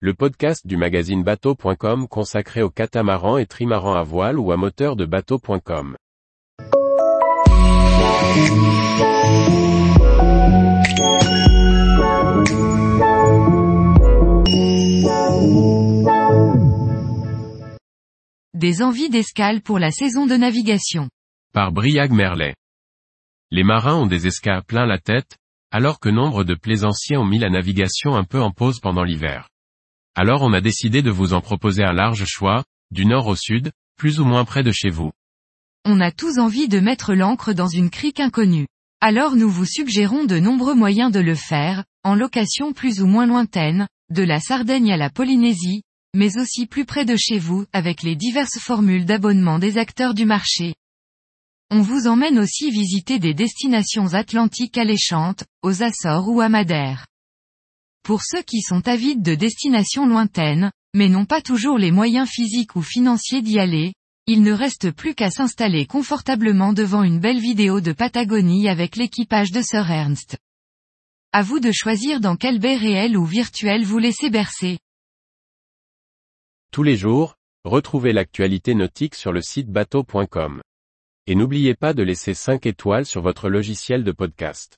le podcast du magazine bateau.com consacré aux catamarans et trimarans à voile ou à moteur de bateau.com. Des envies d'escale pour la saison de navigation. Par Briag Merlet. Les marins ont des escales plein la tête, alors que nombre de plaisanciers ont mis la navigation un peu en pause pendant l'hiver. Alors on a décidé de vous en proposer un large choix, du nord au sud, plus ou moins près de chez vous. On a tous envie de mettre l'ancre dans une crique inconnue. Alors nous vous suggérons de nombreux moyens de le faire, en location plus ou moins lointaine, de la Sardaigne à la Polynésie, mais aussi plus près de chez vous, avec les diverses formules d'abonnement des acteurs du marché. On vous emmène aussi visiter des destinations atlantiques alléchantes, aux Açores ou à Madère. Pour ceux qui sont avides de destinations lointaines, mais n'ont pas toujours les moyens physiques ou financiers d'y aller, il ne reste plus qu'à s'installer confortablement devant une belle vidéo de Patagonie avec l'équipage de Sir Ernst. À vous de choisir dans quelle baie réelle ou virtuelle vous laissez bercer. Tous les jours, retrouvez l'actualité nautique sur le site bateau.com. Et n'oubliez pas de laisser 5 étoiles sur votre logiciel de podcast.